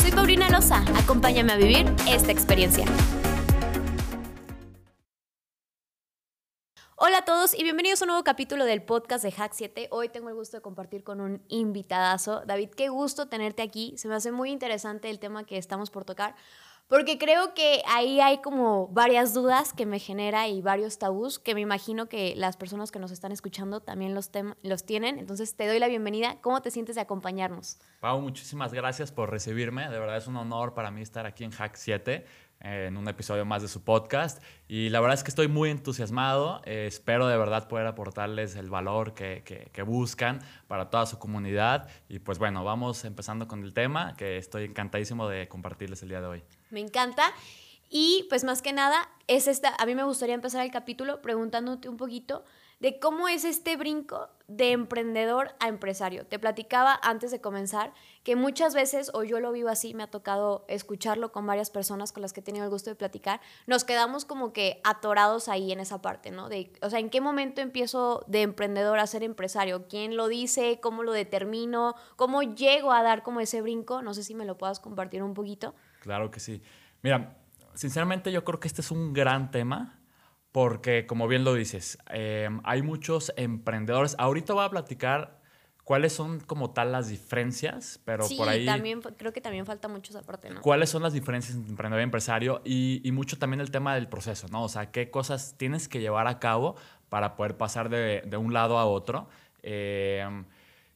Soy Paulina Loza, acompáñame a vivir esta experiencia. Hola a todos y bienvenidos a un nuevo capítulo del podcast de Hack 7. Hoy tengo el gusto de compartir con un invitadazo. David, qué gusto tenerte aquí. Se me hace muy interesante el tema que estamos por tocar, porque creo que ahí hay como varias dudas que me genera y varios tabús que me imagino que las personas que nos están escuchando también los, los tienen. Entonces te doy la bienvenida. ¿Cómo te sientes de acompañarnos? Pau, muchísimas gracias por recibirme. De verdad es un honor para mí estar aquí en Hack 7 en un episodio más de su podcast. Y la verdad es que estoy muy entusiasmado. Eh, espero de verdad poder aportarles el valor que, que, buscan para toda su comunidad. Y pues bueno, vamos empezando con el tema, que estoy encantadísimo de compartirles el día de hoy. Me encanta. Y pues más que nada, es esta, a mí me gustaría empezar el capítulo preguntándote un poquito de cómo es este brinco de emprendedor a empresario. Te platicaba antes de comenzar que muchas veces, o yo lo vivo así, me ha tocado escucharlo con varias personas con las que he tenido el gusto de platicar, nos quedamos como que atorados ahí en esa parte, ¿no? De, o sea, ¿en qué momento empiezo de emprendedor a ser empresario? ¿Quién lo dice? ¿Cómo lo determino? ¿Cómo llego a dar como ese brinco? No sé si me lo puedas compartir un poquito. Claro que sí. Mira, sinceramente yo creo que este es un gran tema porque como bien lo dices, em, hay muchos emprendedores. Ahorita voy a platicar cuáles son como tal las diferencias, pero por ahí... también creo que también falta mucho esa parte, ¿no? ¿Cuáles son las diferencias entre emprendedor y empresario? Y, mucho también el tema del proceso, ¿no? O sea, qué cosas tienes que llevar a cabo para poder pasar de, un lado a otro. Em,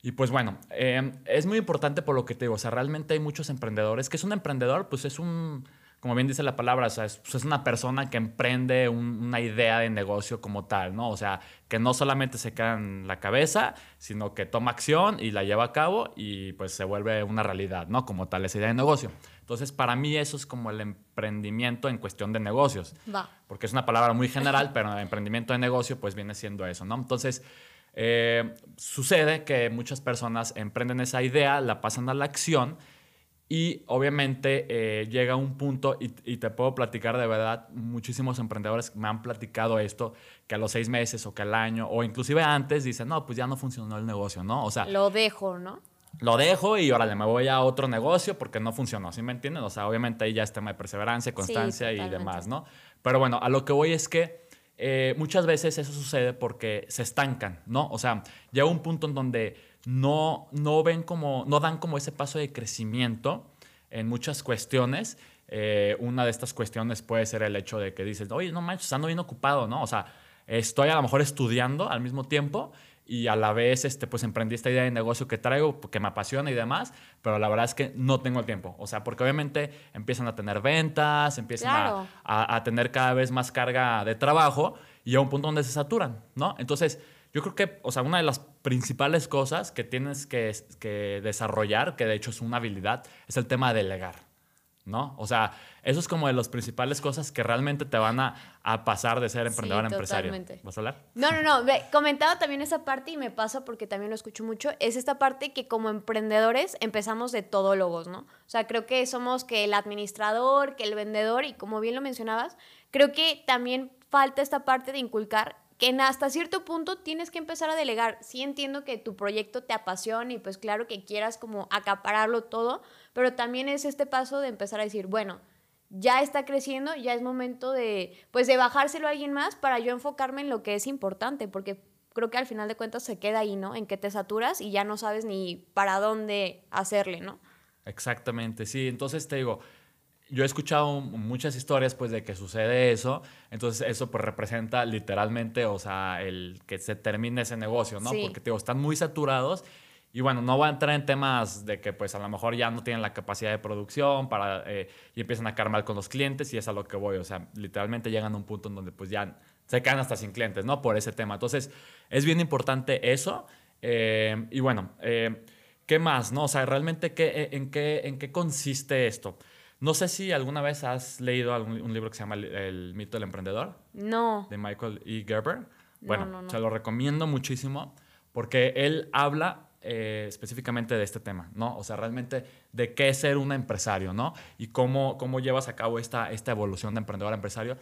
y pues bueno, em, es muy importante por lo que te digo, o sea, realmente hay muchos emprendedores. que es un emprendedor? Pues es un como bien dice la palabra, o sea, es, pues, una persona que emprende una idea de negocio como tal, ¿no? O sea, que no solamente se queda en la cabeza, sino que toma acción y la lleva a cabo y pues se vuelve una realidad, ¿no? Como tal esa idea de negocio. Entonces, para mí eso es como el emprendimiento en cuestión de negocios. Va. Porque es una palabra muy general, pero el emprendimiento de negocio pues viene siendo eso, ¿no? Entonces, eh, sucede que muchas personas emprenden esa idea, la pasan a la acción y obviamente eh, llega un punto, y, te puedo platicar de verdad, muchísimos emprendedores me han platicado esto, que a los seis meses o que al año, o inclusive antes, dicen, no, pues ya no funcionó el negocio, ¿no? O sea... Lo dejo, ¿no? Lo dejo y órale, me voy a otro negocio porque no funcionó, ¿sí me entienden? O sea, obviamente ahí ya es tema de perseverancia, constancia y demás, ¿no? Pero bueno, a lo que voy es que eh, muchas veces eso sucede porque se estancan, ¿no? O sea, llega un punto en donde no, no ven como, no dan como ese paso de crecimiento en muchas cuestiones. Eh, una de estas cuestiones puede ser el hecho de que dices, oye, no manches, ando bien ocupado, ¿no? O sea, estoy a lo mejor estudiando al mismo tiempo y a la vez este, pues emprendí esta idea de negocio que traigo, que me apasiona y demás, pero la verdad es que no tengo el tiempo. O sea, porque obviamente empiezan a tener ventas, empiezan a, a, tener cada vez más carga de trabajo y a un punto donde se saturan, ¿no? Entonces, yo creo que, o sea, una de las principales cosas que tienes que, que, desarrollar, que de hecho es una habilidad, es el tema de delegar, ¿no? O sea, eso es como de las principales cosas que realmente te van a, a pasar de ser emprendedor a empresario. ¿Vas a hablar? No, no, no. Comentaba también esa parte y me pasa porque también lo escucho mucho. Es esta parte que como emprendedores empezamos de todólogos, ¿no? O sea, creo que somos que el administrador, que el vendedor y como bien lo mencionabas, creo que también falta esta parte de inculcar que hasta cierto punto tienes que empezar a delegar. Sí entiendo que tu proyecto te apasiona y pues claro que quieras como acapararlo todo, pero también es este paso de empezar a decir, bueno, ya está creciendo, ya es momento de pues de bajárselo a alguien más para yo enfocarme en lo que es importante, porque creo que al final de cuentas se queda ahí, ¿no? En que te saturas y ya no sabes ni para dónde hacerle, ¿no? Exactamente, sí, entonces te digo, yo he escuchado muchas historias pues de que sucede eso, entonces eso pues representa literalmente, o sea, el que se termine ese negocio, ¿no? Porque digo, están muy saturados y bueno, no voy a entrar en temas de que pues a lo mejor ya no tienen la capacidad de producción para eh, y empiezan a caer mal con los clientes y es a lo que voy, o sea, literalmente llegan a un punto en donde pues ya se quedan hasta sin clientes, ¿no? Por ese tema. Entonces, es bien importante eso eh, y bueno, eh, ¿qué más, no? O sea, realmente qué, en, qué, en qué consiste esto. No sé si alguna vez has leído algún, un libro que se llama El, mito del emprendedor. No. De Michael E. Gerber. Bueno, se lo recomiendo muchísimo porque él habla eh, específicamente de este tema, ¿no? O sea, realmente de qué es ser un empresario, ¿no? Y cómo, cómo llevas a cabo esta, esta evolución de emprendedor a empresario.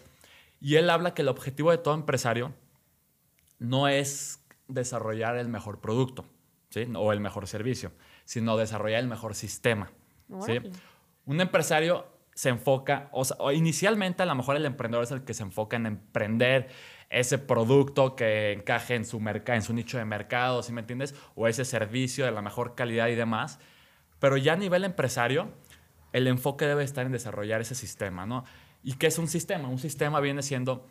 Y él habla que el objetivo de todo empresario no es desarrollar el mejor producto, ¿sí? O el mejor servicio, sino desarrollar el mejor sistema, ¿sí? Un empresario se enfoca, o sea, inicialmente a lo mejor el emprendedor es el que se enfoca en emprender ese producto que encaje en su, en su nicho de mercado, ¿sí me entiendes? O ese servicio de la mejor calidad y demás. Pero ya a nivel empresario, el enfoque debe estar en desarrollar ese sistema, ¿no? ¿Y qué es un sistema? Un sistema viene siendo,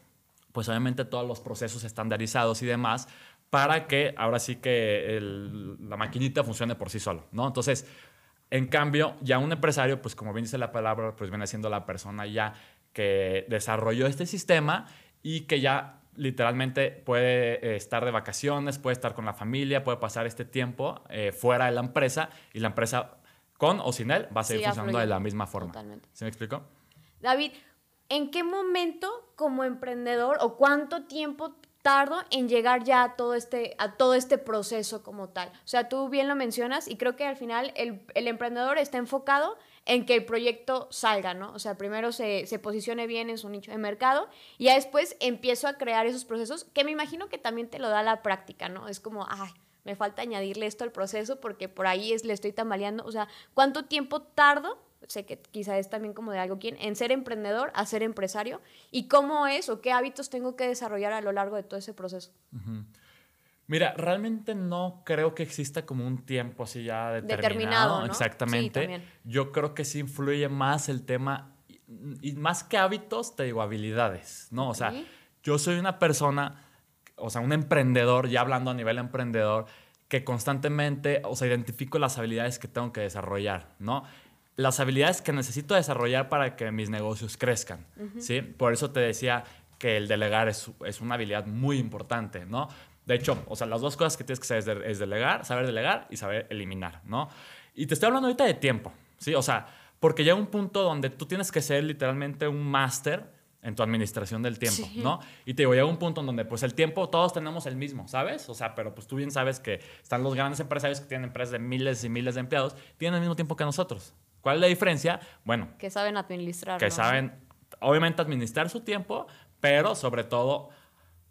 pues obviamente todos los procesos estandarizados y demás, para que ahora sí que la maquinita funcione por sí solo, ¿no? Entonces, en cambio, ya un empresario, pues como bien dice la palabra, pues viene siendo la persona ya que desarrolló este sistema y que ya literalmente puede eh, estar de vacaciones, puede estar con la familia, puede pasar este tiempo eh, fuera de la empresa y la empresa con o sin él va a seguir funcionando de la misma forma. Totalmente. ¿Sí me explico? David, ¿en qué momento como emprendedor o cuánto tiempo tardo en llegar ya a todo este, a todo este proceso como tal? O sea, tú bien lo mencionas y creo que al final el, el emprendedor está enfocado en que el proyecto salga, ¿no? O sea, primero se, se, posicione bien en su nicho de mercado y ya después empiezo a crear esos procesos que me imagino que también te lo da la práctica, ¿no? Es como, ay, me falta añadirle esto al proceso porque por ahí es, le estoy tambaleando. O sea, ¿cuánto tiempo tardo? Sé que quizá es también como de algo quien, en ser emprendedor a ser empresario y cómo es o qué hábitos tengo que desarrollar a lo largo de todo ese proceso. Mira, realmente no creo que exista como un tiempo así ya determinado. Exactamente. Yo creo que sí influye más el tema, y más que hábitos, te digo, habilidades, ¿no? O sea, yo soy una persona, o sea, un emprendedor, ya hablando a nivel emprendedor, que constantemente, o sea, identifico las habilidades que tengo que desarrollar, ¿no? Las habilidades que necesito desarrollar para que mis negocios crezcan, ¿sí? Por eso te decía que el delegar es, es, una habilidad muy importante, ¿no? De hecho, o sea, las dos cosas que tienes que saber es, delegar, saber delegar y saber eliminar, ¿no? Y te estoy hablando ahorita de tiempo, ¿sí? O sea, porque llega un punto donde tú tienes que ser literalmente un máster en tu administración del tiempo, ¿no? Y te digo, llega un punto en donde pues el tiempo todos tenemos el mismo, ¿sabes? O sea, pero pues tú bien sabes que están los grandes empresarios que tienen empresas de miles y miles de empleados, tienen el mismo tiempo que nosotros. ¿Cuál es la diferencia? Bueno. Que saben administrar. Que saben, obviamente, administrar su tiempo, pero sobre todo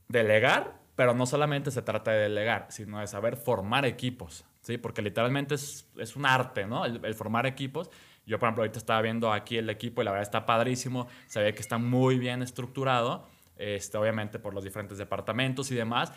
delegar pero no solamente se trata de delegar, sino de saber formar equipos, ¿sí? Porque literalmente es, es un arte, ¿no? El, formar equipos. Yo, por ejemplo, ahorita estaba viendo aquí el equipo y la verdad está padrísimo. Se ve que está muy bien estructurado, este, obviamente por los diferentes departamentos y demás.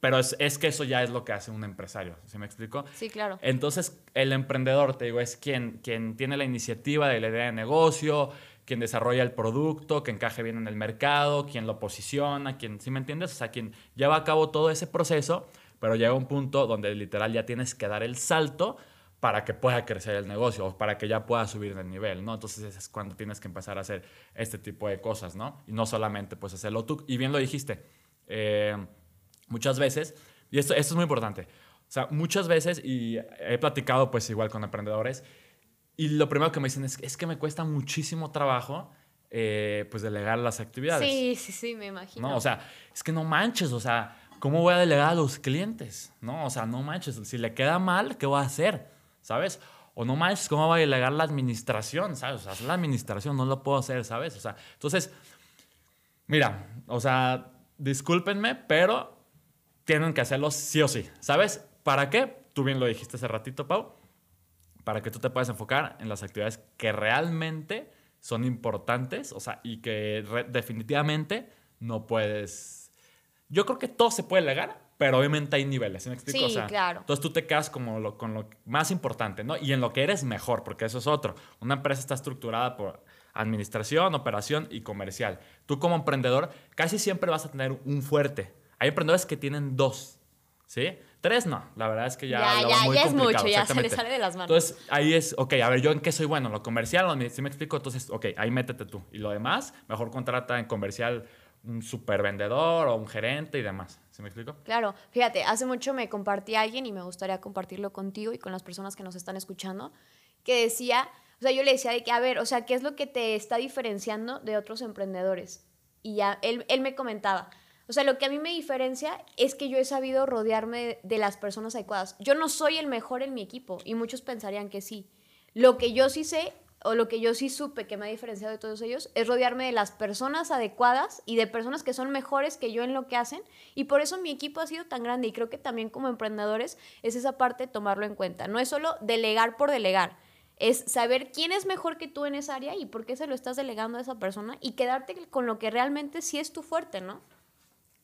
Pero es, es, que eso ya es lo que hace un empresario, ¿sí me explico? Sí, claro. Entonces, el emprendedor, te digo, es quien, quien tiene la iniciativa de la idea de negocio, quien desarrolla el producto, que encaje bien en el mercado, quien lo posiciona, quien, ¿sí me entiendes? O sea, quien lleva a cabo todo ese proceso, pero llega un punto donde literal ya tienes que dar el salto para que pueda crecer el negocio o para que ya pueda subir de nivel, ¿no? Entonces es cuando tienes que empezar a hacer este tipo de cosas, ¿no? Y no solamente pues hacerlo tú. Y bien lo dijiste, eh, muchas veces, y esto, esto es muy importante, o sea, muchas veces, y he platicado pues igual con emprendedores, y lo primero que me dicen es, es que me cuesta muchísimo trabajo eh, pues delegar las actividades. Sí, sí, sí, me imagino. ¿No? O sea, es que no manches, o sea, ¿cómo voy a delegar a los clientes? No, o sea, no manches, si le queda mal, ¿qué voy a hacer? ¿Sabes? O no manches, ¿cómo voy a delegar la administración? ¿Sabes? O sea, la administración no lo puedo hacer, ¿sabes? O sea, entonces, mira, o sea, discúlpenme, pero tienen que hacerlo sí o sí, ¿sabes? ¿Para qué? Tú bien lo dijiste hace ratito, Pau para que tú te puedas enfocar en las actividades que realmente son importantes, o sea, y que definitivamente no puedes... Yo creo que todo se puede legar, pero obviamente hay niveles, ¿sí me explico? Sí, claro. Entonces tú te quedas como lo, con lo más importante, ¿no? Y en lo que eres mejor, porque eso es otro. Una empresa está estructurada por administración, operación y comercial. Tú como emprendedor casi siempre vas a tener un fuerte. Hay emprendedores que tienen dos, ¿sí? Tres no, la verdad es que ya, ya, ya, ya es mucho, ya se le sale de las manos. Entonces ahí es, ok, a ver, ¿yo en qué soy bueno? ¿Lo comercial? ¿Sí me explico? Entonces, ok, ahí métete tú. Y lo demás, mejor contrata en comercial un super vendedor o un gerente y demás. ¿Sí me explico? Claro, fíjate, hace mucho me compartí a alguien y me gustaría compartirlo contigo y con las personas que nos están escuchando, que decía, O sea, yo le decía de que, a ver, o sea, ¿qué es lo que te está diferenciando de otros emprendedores? Y ya, él, él me comentaba, o sea, lo que a mí me diferencia es que yo he sabido rodearme de las personas adecuadas. Yo no soy el mejor en mi equipo y muchos pensarían que sí. Lo que yo sí sé o lo que yo sí supe que me ha diferenciado de todos ellos es rodearme de las personas adecuadas y de personas que son mejores que yo en lo que hacen y por eso mi equipo ha sido tan grande y creo que también como emprendedores es esa parte tomarlo en cuenta. No es solo delegar por delegar, es saber quién es mejor que tú en esa área y por qué se lo estás delegando a esa persona y quedarte con lo que realmente sí es tu fuerte, ¿no?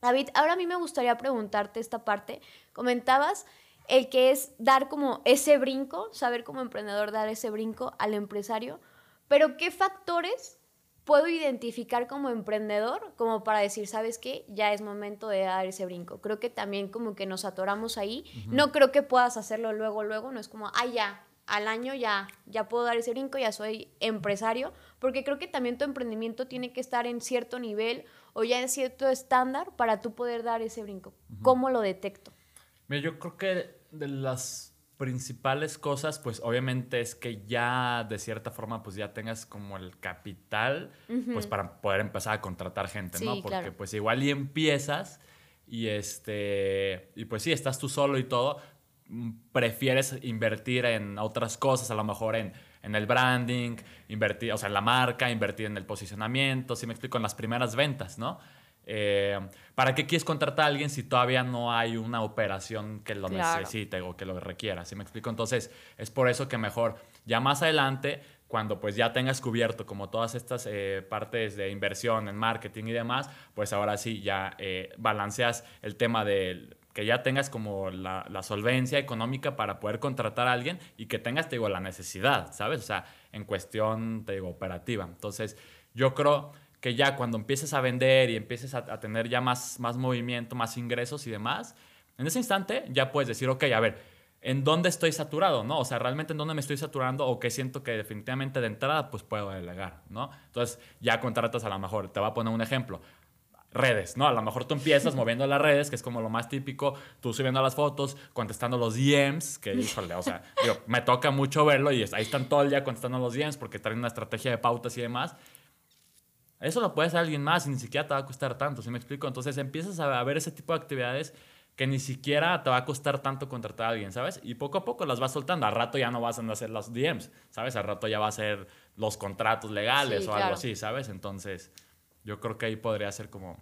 David, ahora a mí me gustaría preguntarte esta parte. Comentabas el que es dar como ese brinco, saber como emprendedor dar ese brinco al empresario, pero ¿qué factores puedo identificar como emprendedor como para decir, sabes qué, ya es momento de dar ese brinco? Creo que también como que nos atoramos ahí, no creo que puedas hacerlo luego, luego, no es como, ah, ya, al año ya, ya puedo dar ese brinco, ya soy empresario, porque creo que también tu emprendimiento tiene que estar en cierto nivel o ya en cierto estándar para tú poder dar ese brinco. ¿Cómo lo detecto? Mira, yo creo que de las principales cosas, pues obviamente es que ya de cierta forma pues ya tengas como el capital pues para poder empezar a contratar gente, ¿no? Porque pues igual y empiezas y este y pues sí, estás tú solo y todo, mm, prefieres invertir en otras cosas, a lo mejor en, en el branding, invertir, o sea, en la marca, invertir en el posicionamiento, si me explico, en las primeras ventas, ¿no? Eh, ¿Para qué quieres contratar a alguien si todavía no hay una operación que lo necesite o que lo requiera? ¿Sí me explico? Entonces, es por eso que mejor ya más adelante, cuando pues ya tengas cubierto como todas estas eh, partes de inversión en marketing y demás, pues ahora sí ya eh, balanceas el tema de que ya tengas como la, solvencia económica para poder contratar a alguien y que tengas, te digo, la necesidad, ¿sabes? O sea, en cuestión, te digo, operativa. Entonces, yo creo que ya cuando empieces a vender y empieces a, tener ya más, más movimiento, más ingresos y demás, en ese instante ya puedes decir, ok, a ver, ¿en dónde estoy saturado? ¿no? O sea, realmente en dónde me estoy saturando o qué siento que definitivamente de entrada pues puedo delegar, ¿no? Entonces ya contratas a lo mejor, te voy a poner un ejemplo, redes, ¿no? A lo mejor tú empiezas moviendo las redes, que es como lo más típico, tú subiendo las fotos, contestando los DMs, que híjole, o sea, me toca mucho verlo y ahí están todo el día contestando los DMs porque traen una estrategia de pautas y demás. Eso lo puede hacer alguien más y ni siquiera te va a costar tanto, ¿sí me explico? Entonces empiezas a ver ese tipo de actividades que ni siquiera te va a costar tanto contratar a alguien, ¿sabes? Y poco a poco las vas soltando. Al rato ya no vas a hacer los DMs, ¿sabes? Al rato ya va a ser los contratos legales o algo así, ¿sabes? Entonces, yo creo que ahí podría ser como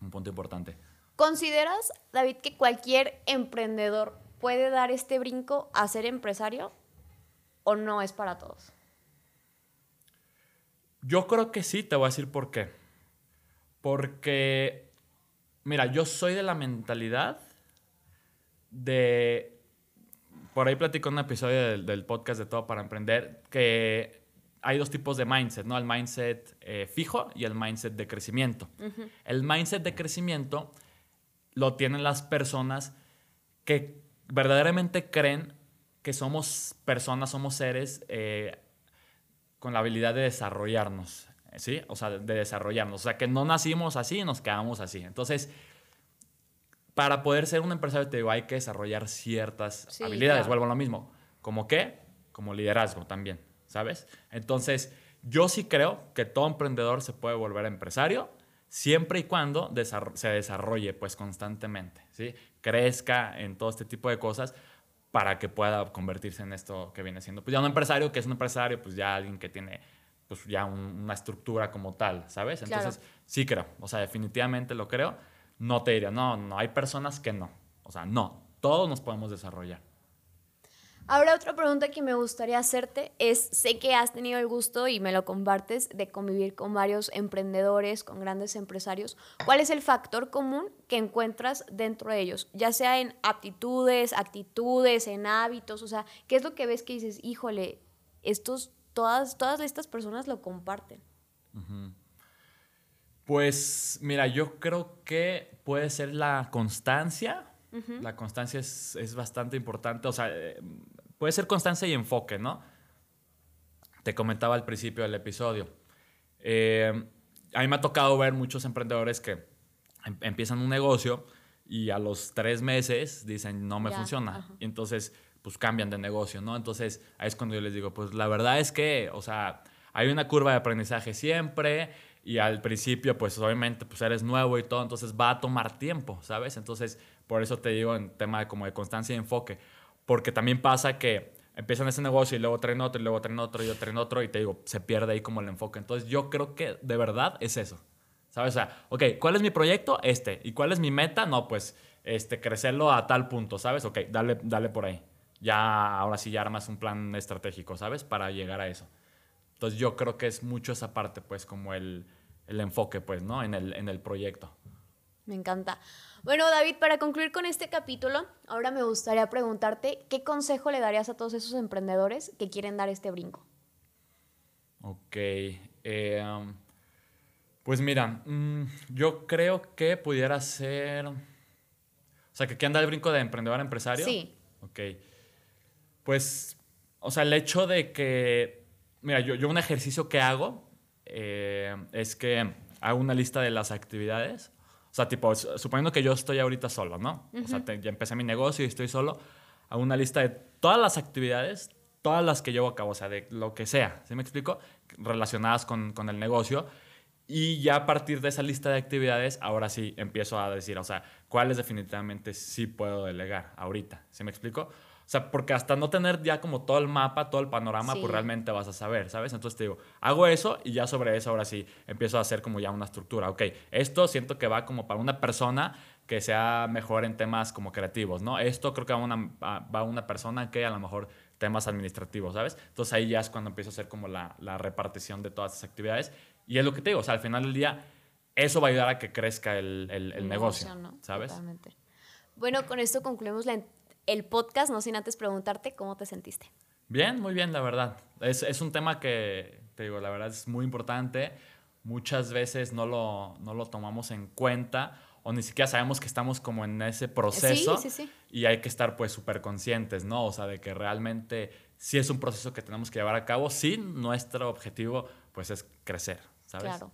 un punto importante. ¿Consideras, David, que cualquier emprendedor puede dar este brinco a ser empresario o no es para todos? Yo creo que sí, te voy a decir por qué. Porque, mira, yo soy de la mentalidad de... Por ahí platico en un episodio del, podcast de Todo para Emprender que hay dos tipos de mindset, ¿no? El mindset eh, fijo y el mindset de crecimiento. El mindset de crecimiento lo tienen las personas que verdaderamente creen que somos personas, somos seres eh, con la habilidad de desarrollarnos, ¿sí? O sea, de desarrollarnos. O sea, que no nacimos así y nos quedamos así. Entonces, para poder ser un empresario, te digo, hay que desarrollar ciertas habilidades. Vuelvo a lo mismo. ¿Como qué? Como liderazgo también, ¿sabes? Entonces, yo sí creo que todo emprendedor se puede volver empresario siempre y cuando se desarrolle pues constantemente, ¿sí? Crezca en todo este tipo de cosas para que pueda convertirse en esto que viene siendo. Pues ya un empresario que es un empresario, pues ya alguien que tiene pues ya una estructura como tal, ¿sabes? Entonces, sí creo, o sea, definitivamente lo creo. No te diría, no, no, hay personas que no. O sea, no, todos nos podemos desarrollar. Ahora otra pregunta que me gustaría hacerte es, sé que has tenido el gusto y me lo compartes de convivir con varios emprendedores, con grandes empresarios. ¿Cuál es el factor común que encuentras dentro de ellos? Ya sea en aptitudes, actitudes, en hábitos, o sea, ¿qué es lo que ves que dices, híjole, estos, todas, todas estas personas lo comparten? Pues mira, yo creo que puede ser la constancia la constancia es, bastante importante. O sea, eh, puede ser constancia y enfoque, ¿no? Te comentaba al principio del episodio. Eh, a mí me ha tocado ver muchos emprendedores que em, empiezan un negocio y a los tres meses dicen no me funciona. Y entonces pues cambian de negocio, ¿no? Entonces ahí es cuando yo les digo, pues la verdad es que, o sea, hay una curva de aprendizaje siempre y al principio, pues obviamente, pues eres nuevo y todo, entonces va a tomar tiempo, ¿sabes? Entonces, por eso te digo en tema de como de constancia y enfoque, porque también pasa que empiezan ese negocio y luego traen otro y luego traen otro y luego traen otro y te digo, se pierde ahí como el enfoque. Entonces, yo creo que de verdad es eso, ¿sabes? O sea, ok, ¿cuál es mi proyecto? Este. ¿Y cuál es mi meta? No, pues, este, crecerlo a tal punto, ¿sabes? Ok, dale, dale por ahí. Ya, ahora sí, ya armas un plan estratégico, ¿sabes? Para llegar a eso. Entonces yo creo que es mucho esa parte, pues, como el, el enfoque, pues, ¿no? En el, en el proyecto. Me encanta. Bueno, David, para concluir con este capítulo, ahora me gustaría preguntarte, ¿qué consejo le darías a todos esos emprendedores que quieren dar este brinco? Ok. Eh, um, pues mira, mm, yo creo que pudiera ser... O sea, que quieren dar el brinco de emprendedor a empresario. Sí. Ok. Pues, o sea, el hecho de que Mira, yo, yo un ejercicio que hago eh, es que hago una lista de las actividades. O sea, tipo, suponiendo que yo estoy ahorita solo, ¿no? O sea, ya empecé mi negocio y estoy solo. Hago una lista de todas las actividades, todas las que llevo a cabo, o sea, de lo que sea, ¿sí me explico? Relacionadas con, con el negocio. Y ya a partir de esa lista de actividades, ahora sí empiezo a decir, o sea, cuáles definitivamente sí puedo delegar ahorita, ¿sí me explico? O sea, porque hasta no tener ya como todo el mapa, todo el panorama, pues realmente vas a saber, ¿sabes? Entonces te digo, hago eso y ya sobre eso ahora sí empiezo a hacer como ya una estructura. Ok, esto siento que va como para una persona que sea mejor en temas como creativos, ¿no? Esto creo que va una, va una persona que a lo mejor temas administrativos, ¿sabes? Entonces ahí ya es cuando empiezo a hacer como la, la repartición de todas esas actividades. Y es lo que te digo, o sea, al final del día, eso va a ayudar a que crezca el, el, negocio, ¿sabes? Totalmente. Bueno, con esto concluimos la el podcast, no sin antes preguntarte cómo te sentiste. Bien, muy bien, la verdad. Es, es un tema que, te digo, la verdad es muy importante. Muchas veces no lo, no lo tomamos en cuenta o ni siquiera sabemos que estamos como en ese proceso sí, sí, sí. y hay que estar pues súper conscientes, ¿no? O sea, de que realmente sí es un proceso que tenemos que llevar a cabo, sí, nuestro objetivo pues es crecer, ¿sabes? Claro.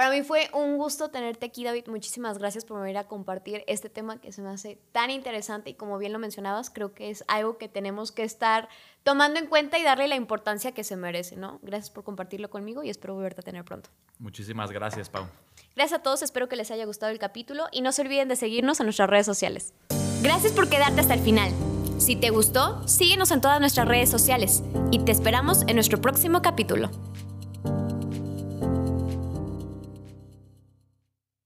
Para mí fue un gusto tenerte aquí, David. Muchísimas gracias por venir a compartir este tema que se me hace tan interesante y como bien lo mencionabas, creo que es algo que tenemos que estar tomando en cuenta y darle la importancia que se merece, ¿no? Gracias por compartirlo conmigo y espero volverte a tener pronto. Muchísimas gracias, Pau. Gracias a todos, espero que les haya gustado el capítulo y no se olviden de seguirnos en nuestras redes sociales. Gracias por quedarte hasta el final. Si te gustó, síguenos en todas nuestras redes sociales y te esperamos en nuestro próximo capítulo.